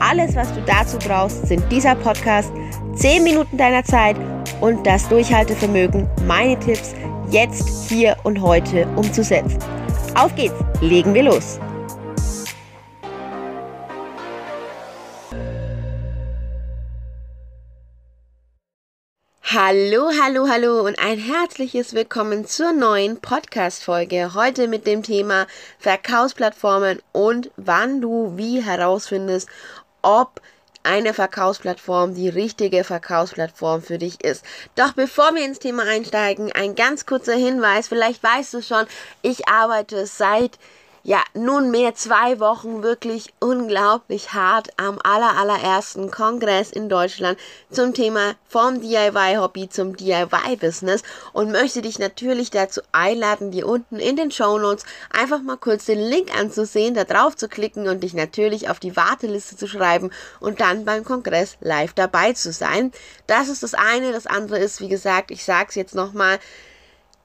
Alles, was du dazu brauchst, sind dieser Podcast, 10 Minuten deiner Zeit und das Durchhaltevermögen, meine Tipps jetzt, hier und heute umzusetzen. Auf geht's, legen wir los. Hallo, hallo, hallo und ein herzliches Willkommen zur neuen Podcast-Folge. Heute mit dem Thema Verkaufsplattformen und wann du wie herausfindest, ob eine Verkaufsplattform die richtige Verkaufsplattform für dich ist. Doch bevor wir ins Thema einsteigen, ein ganz kurzer Hinweis. Vielleicht weißt du schon, ich arbeite seit ja, nunmehr zwei Wochen wirklich unglaublich hart am aller, allerersten Kongress in Deutschland zum Thema vom DIY-Hobby zum DIY-Business und möchte dich natürlich dazu einladen, dir unten in den Show Notes einfach mal kurz den Link anzusehen, da drauf zu klicken und dich natürlich auf die Warteliste zu schreiben und dann beim Kongress live dabei zu sein. Das ist das eine. Das andere ist, wie gesagt, ich sag's jetzt nochmal,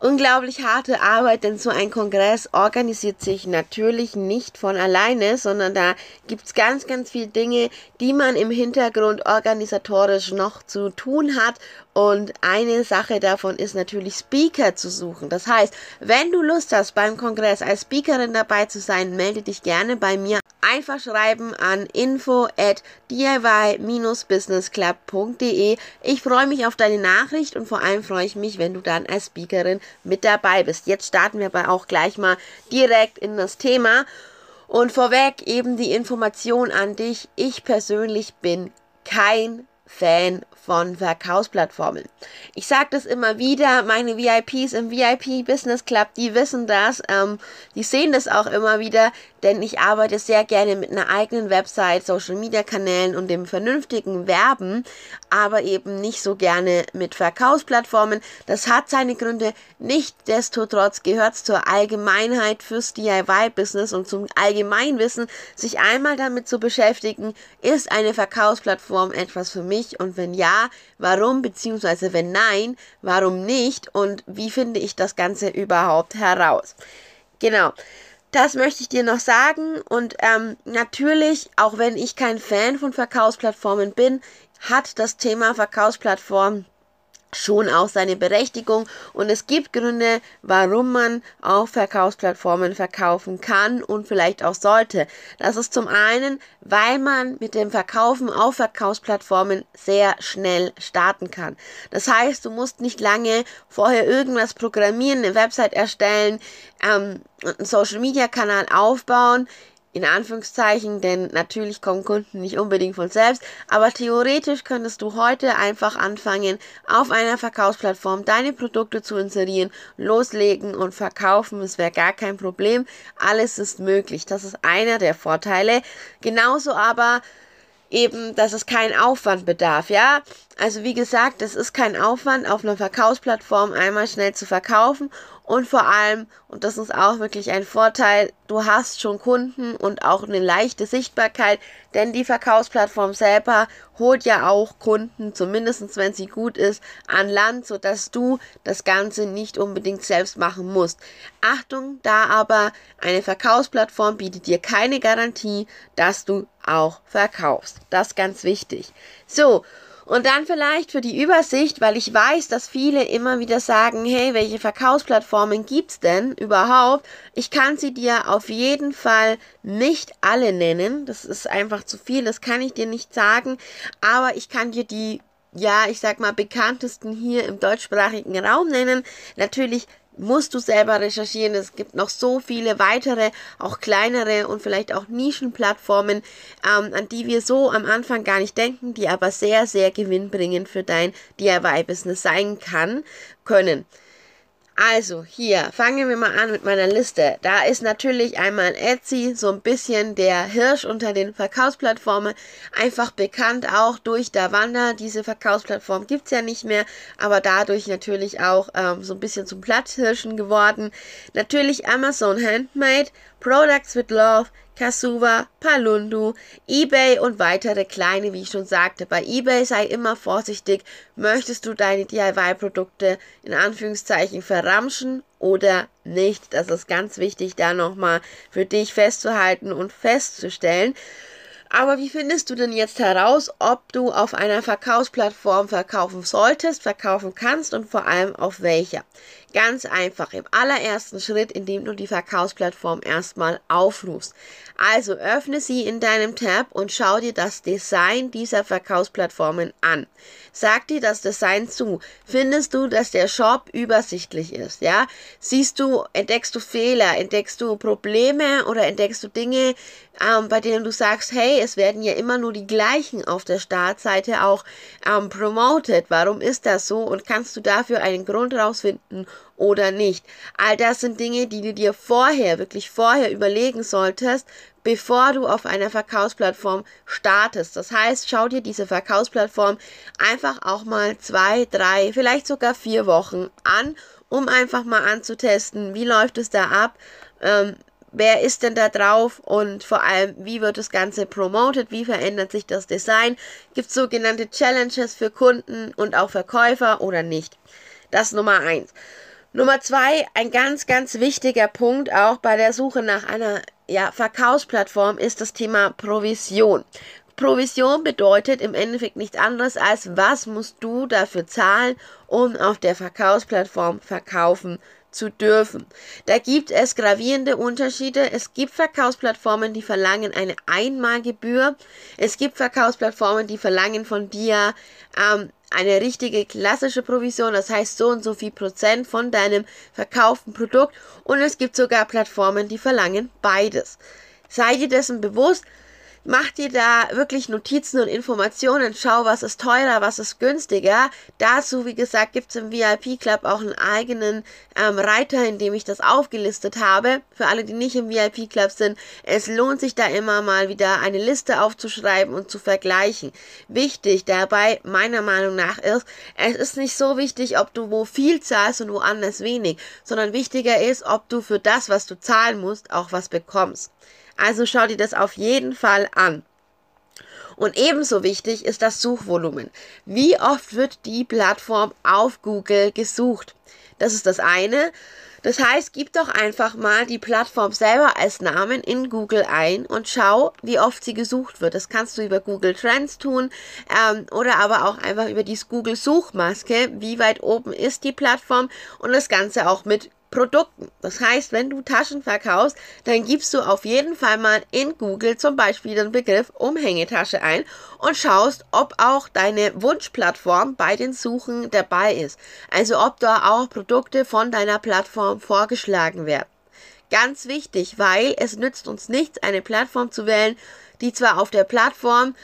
unglaublich harte Arbeit, denn so ein Kongress organisiert sich natürlich nicht von alleine, sondern da gibt's ganz, ganz viele Dinge, die man im Hintergrund organisatorisch noch zu tun hat. Und eine Sache davon ist natürlich Speaker zu suchen. Das heißt, wenn du Lust hast, beim Kongress als Speakerin dabei zu sein, melde dich gerne bei mir. Einfach schreiben an info at diy-businessclub.de. Ich freue mich auf deine Nachricht und vor allem freue ich mich, wenn du dann als Speakerin mit dabei bist. Jetzt starten wir aber auch gleich mal direkt in das Thema. Und vorweg eben die Information an dich. Ich persönlich bin kein Fan von Verkaufsplattformen. Ich sage das immer wieder, meine VIPs im VIP Business Club, die wissen das, ähm, die sehen das auch immer wieder, denn ich arbeite sehr gerne mit einer eigenen Website, Social Media Kanälen und dem vernünftigen Werben, aber eben nicht so gerne mit Verkaufsplattformen. Das hat seine Gründe. Nichtsdestotrotz gehört es zur Allgemeinheit fürs DIY-Business und zum Allgemeinwissen, sich einmal damit zu beschäftigen, ist eine Verkaufsplattform etwas für mich und wenn ja, warum, beziehungsweise wenn nein, warum nicht und wie finde ich das Ganze überhaupt heraus. Genau. Das möchte ich dir noch sagen. Und ähm, natürlich, auch wenn ich kein Fan von Verkaufsplattformen bin, hat das Thema Verkaufsplattform schon auch seine Berechtigung und es gibt Gründe, warum man auf Verkaufsplattformen verkaufen kann und vielleicht auch sollte. Das ist zum einen, weil man mit dem Verkaufen auf Verkaufsplattformen sehr schnell starten kann. Das heißt, du musst nicht lange vorher irgendwas programmieren, eine Website erstellen, ähm, einen Social Media Kanal aufbauen in Anführungszeichen, denn natürlich kommen Kunden nicht unbedingt von selbst, aber theoretisch könntest du heute einfach anfangen, auf einer Verkaufsplattform deine Produkte zu inserieren, loslegen und verkaufen. Es wäre gar kein Problem. Alles ist möglich. Das ist einer der Vorteile. Genauso aber eben, dass es keinen Aufwand bedarf, ja. Also wie gesagt, es ist kein Aufwand, auf einer Verkaufsplattform einmal schnell zu verkaufen und vor allem, und das ist auch wirklich ein Vorteil, du hast schon Kunden und auch eine leichte Sichtbarkeit, denn die Verkaufsplattform selber holt ja auch Kunden, zumindest wenn sie gut ist, an Land, sodass du das Ganze nicht unbedingt selbst machen musst. Achtung, da aber eine Verkaufsplattform bietet dir keine Garantie, dass du auch verkaufst. Das ist ganz wichtig. So, und dann vielleicht für die Übersicht, weil ich weiß, dass viele immer wieder sagen, hey, welche Verkaufsplattformen gibt's denn überhaupt? Ich kann sie dir auf jeden Fall nicht alle nennen. Das ist einfach zu viel, das kann ich dir nicht sagen. Aber ich kann dir die ja, ich sag mal, bekanntesten hier im deutschsprachigen Raum nennen. Natürlich musst du selber recherchieren. Es gibt noch so viele weitere, auch kleinere und vielleicht auch Nischenplattformen, ähm, an die wir so am Anfang gar nicht denken, die aber sehr, sehr gewinnbringend für dein DIY-Business sein kann, können. Also hier, fangen wir mal an mit meiner Liste. Da ist natürlich einmal Etsy, so ein bisschen der Hirsch unter den Verkaufsplattformen. Einfach bekannt auch durch Davanda. Diese Verkaufsplattform gibt's ja nicht mehr, aber dadurch natürlich auch ähm, so ein bisschen zum Platzhirschen geworden. Natürlich Amazon Handmade, Products with Love, Kasuva, Palundu, eBay und weitere kleine, wie ich schon sagte. Bei eBay sei immer vorsichtig, möchtest du deine DIY-Produkte in Anführungszeichen verramschen oder nicht. Das ist ganz wichtig, da nochmal für dich festzuhalten und festzustellen. Aber wie findest du denn jetzt heraus, ob du auf einer Verkaufsplattform verkaufen solltest, verkaufen kannst und vor allem auf welcher? Ganz einfach im allerersten Schritt, indem du die Verkaufsplattform erstmal aufrufst. Also öffne sie in deinem Tab und schau dir das Design dieser Verkaufsplattformen an. Sag dir das Design zu. Findest du, dass der Shop übersichtlich ist? Ja? Siehst du, entdeckst du Fehler, entdeckst du Probleme oder entdeckst du Dinge, ähm, bei denen du sagst, hey, es werden ja immer nur die gleichen auf der Startseite auch ähm, promoted. Warum ist das so? Und kannst du dafür einen Grund rausfinden oder nicht? All das sind Dinge, die du dir vorher, wirklich vorher überlegen solltest, bevor du auf einer Verkaufsplattform startest. Das heißt, schau dir diese Verkaufsplattform einfach auch mal zwei, drei, vielleicht sogar vier Wochen an, um einfach mal anzutesten, wie läuft es da ab. Ähm, wer ist denn da drauf und vor allem, wie wird das Ganze promoted, wie verändert sich das Design, gibt es sogenannte Challenges für Kunden und auch Verkäufer oder nicht. Das Nummer eins. Nummer zwei, ein ganz, ganz wichtiger Punkt auch bei der Suche nach einer ja, Verkaufsplattform ist das Thema Provision. Provision bedeutet im Endeffekt nichts anderes als, was musst du dafür zahlen, um auf der Verkaufsplattform verkaufen zu dürfen. Da gibt es gravierende Unterschiede. Es gibt Verkaufsplattformen, die verlangen eine Einmalgebühr. Es gibt Verkaufsplattformen, die verlangen von dir ähm, eine richtige klassische Provision, das heißt so und so viel Prozent von deinem verkauften Produkt. Und es gibt sogar Plattformen, die verlangen beides. Sei dir dessen bewusst, Mach dir da wirklich Notizen und Informationen. Schau, was ist teurer, was ist günstiger. Dazu, wie gesagt, gibt es im VIP Club auch einen eigenen ähm, Reiter, in dem ich das aufgelistet habe. Für alle, die nicht im VIP Club sind, es lohnt sich da immer mal wieder eine Liste aufzuschreiben und zu vergleichen. Wichtig dabei, meiner Meinung nach, ist, es ist nicht so wichtig, ob du wo viel zahlst und woanders wenig, sondern wichtiger ist, ob du für das, was du zahlen musst, auch was bekommst. Also schau dir das auf jeden Fall an. Und ebenso wichtig ist das Suchvolumen. Wie oft wird die Plattform auf Google gesucht? Das ist das eine. Das heißt, gib doch einfach mal die Plattform selber als Namen in Google ein und schau, wie oft sie gesucht wird. Das kannst du über Google Trends tun ähm, oder aber auch einfach über die Google Suchmaske. Wie weit oben ist die Plattform und das Ganze auch mit Produkten. Das heißt, wenn du Taschen verkaufst, dann gibst du auf jeden Fall mal in Google zum Beispiel den Begriff Umhängetasche ein und schaust, ob auch deine Wunschplattform bei den Suchen dabei ist. Also ob da auch Produkte von deiner Plattform vorgeschlagen werden. Ganz wichtig, weil es nützt uns nichts, eine Plattform zu wählen, die zwar auf der Plattform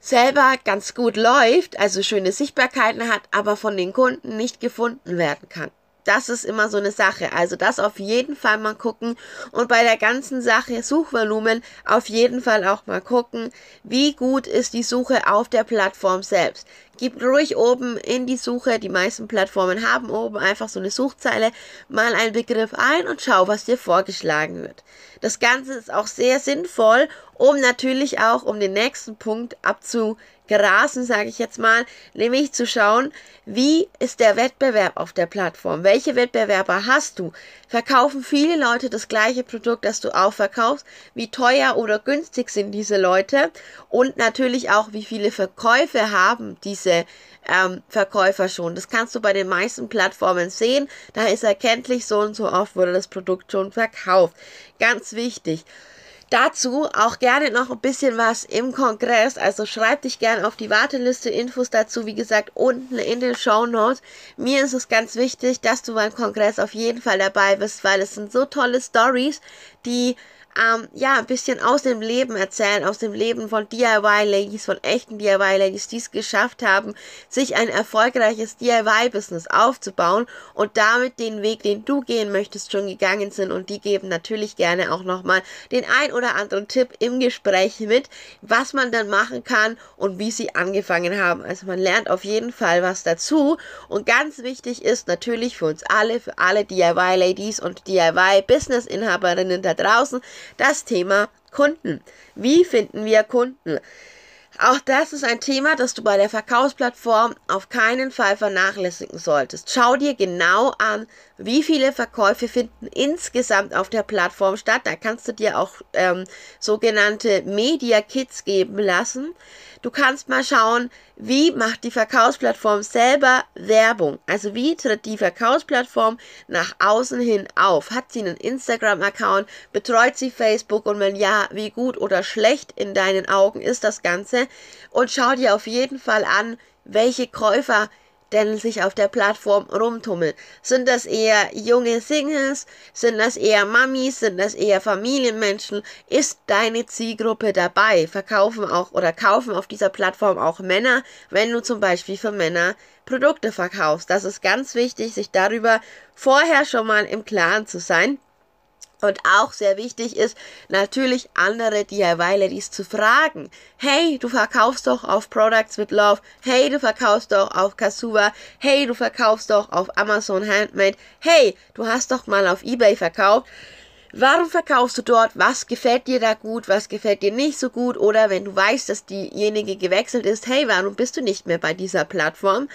selber ganz gut läuft, also schöne Sichtbarkeiten hat, aber von den Kunden nicht gefunden werden kann das ist immer so eine Sache. Also das auf jeden Fall mal gucken und bei der ganzen Sache Suchvolumen auf jeden Fall auch mal gucken, wie gut ist die Suche auf der Plattform selbst. Gib ruhig oben in die Suche, die meisten Plattformen haben oben einfach so eine Suchzeile, mal einen Begriff ein und schau, was dir vorgeschlagen wird. Das Ganze ist auch sehr sinnvoll, um natürlich auch um den nächsten Punkt abzu gerasen, sage ich jetzt mal, nämlich zu schauen, wie ist der Wettbewerb auf der Plattform? Welche Wettbewerber hast du? Verkaufen viele Leute das gleiche Produkt, das du auch verkaufst? Wie teuer oder günstig sind diese Leute? Und natürlich auch, wie viele Verkäufe haben diese ähm, Verkäufer schon. Das kannst du bei den meisten Plattformen sehen. Da ist erkenntlich, so und so oft wurde das Produkt schon verkauft. Ganz wichtig. Dazu auch gerne noch ein bisschen was im Kongress. Also schreib dich gerne auf die Warteliste. Infos dazu, wie gesagt, unten in den Show Notes. Mir ist es ganz wichtig, dass du beim Kongress auf jeden Fall dabei bist, weil es sind so tolle Stories, die ähm, ja, ein bisschen aus dem Leben erzählen, aus dem Leben von DIY-Ladies, von echten DIY-Ladies, die es geschafft haben, sich ein erfolgreiches DIY-Business aufzubauen und damit den Weg, den du gehen möchtest, schon gegangen sind. Und die geben natürlich gerne auch nochmal den ein oder anderen Tipp im Gespräch mit, was man dann machen kann und wie sie angefangen haben. Also man lernt auf jeden Fall was dazu. Und ganz wichtig ist natürlich für uns alle, für alle DIY-Ladies und DIY-Business-Inhaberinnen da draußen, das Thema Kunden. Wie finden wir Kunden? Auch das ist ein Thema, das du bei der Verkaufsplattform auf keinen Fall vernachlässigen solltest. Schau dir genau an, wie viele Verkäufe finden insgesamt auf der Plattform statt. Da kannst du dir auch ähm, sogenannte Media Kits geben lassen. Du kannst mal schauen, wie macht die Verkaufsplattform selber Werbung? Also wie tritt die Verkaufsplattform nach außen hin auf? Hat sie einen Instagram-Account? Betreut sie Facebook? Und wenn ja, wie gut oder schlecht in deinen Augen ist das Ganze? Und schau dir auf jeden Fall an, welche Käufer denn sich auf der Plattform rumtummeln. Sind das eher junge Singles? Sind das eher Mamis? Sind das eher Familienmenschen? Ist deine Zielgruppe dabei? Verkaufen auch oder kaufen auf dieser Plattform auch Männer, wenn du zum Beispiel für Männer Produkte verkaufst. Das ist ganz wichtig, sich darüber vorher schon mal im Klaren zu sein. Und auch sehr wichtig ist natürlich andere DIY-Ladies zu fragen. Hey, du verkaufst doch auf Products with Love. Hey, du verkaufst doch auf Kasuba. Hey, du verkaufst doch auf Amazon Handmade. Hey, du hast doch mal auf eBay verkauft. Warum verkaufst du dort? Was gefällt dir da gut? Was gefällt dir nicht so gut? Oder wenn du weißt, dass diejenige gewechselt ist, hey, warum bist du nicht mehr bei dieser Plattform?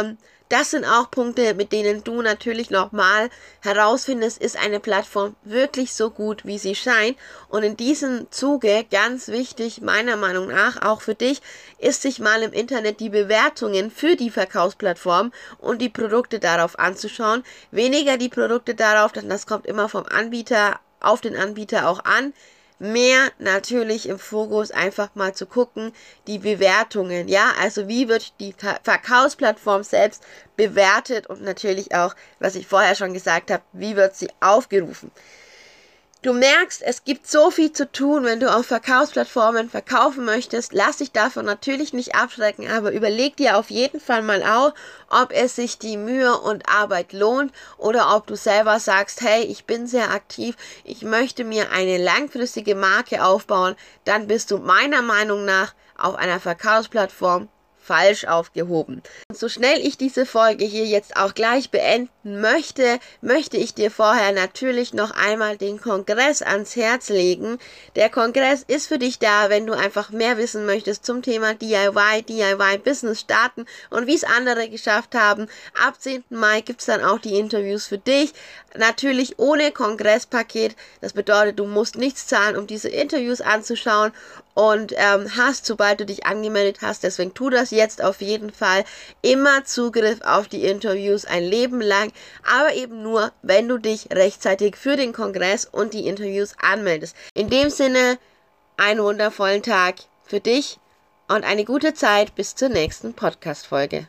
Ähm, das sind auch Punkte, mit denen du natürlich nochmal herausfindest, ist eine Plattform wirklich so gut, wie sie scheint. Und in diesem Zuge, ganz wichtig, meiner Meinung nach, auch für dich, ist sich mal im Internet die Bewertungen für die Verkaufsplattform und die Produkte darauf anzuschauen. Weniger die Produkte darauf, denn das kommt immer vom Anbieter auf den Anbieter auch an mehr natürlich im Fokus einfach mal zu gucken, die Bewertungen, ja, also wie wird die Verkaufsplattform selbst bewertet und natürlich auch, was ich vorher schon gesagt habe, wie wird sie aufgerufen. Du merkst, es gibt so viel zu tun, wenn du auf Verkaufsplattformen verkaufen möchtest. Lass dich davon natürlich nicht abschrecken, aber überleg dir auf jeden Fall mal auch, ob es sich die Mühe und Arbeit lohnt oder ob du selber sagst, hey, ich bin sehr aktiv, ich möchte mir eine langfristige Marke aufbauen, dann bist du meiner Meinung nach auf einer Verkaufsplattform falsch aufgehoben. Und so schnell ich diese Folge hier jetzt auch gleich beenden möchte, möchte ich dir vorher natürlich noch einmal den Kongress ans Herz legen. Der Kongress ist für dich da, wenn du einfach mehr wissen möchtest zum Thema DIY, DIY Business starten und wie es andere geschafft haben. Ab 10. Mai gibt's dann auch die Interviews für dich. Natürlich ohne Kongresspaket. Das bedeutet, du musst nichts zahlen, um diese Interviews anzuschauen und ähm, hast, sobald du dich angemeldet hast. Deswegen tu das jetzt auf jeden Fall. Immer Zugriff auf die Interviews ein Leben lang, aber eben nur, wenn du dich rechtzeitig für den Kongress und die Interviews anmeldest. In dem Sinne, einen wundervollen Tag für dich und eine gute Zeit bis zur nächsten Podcast-Folge.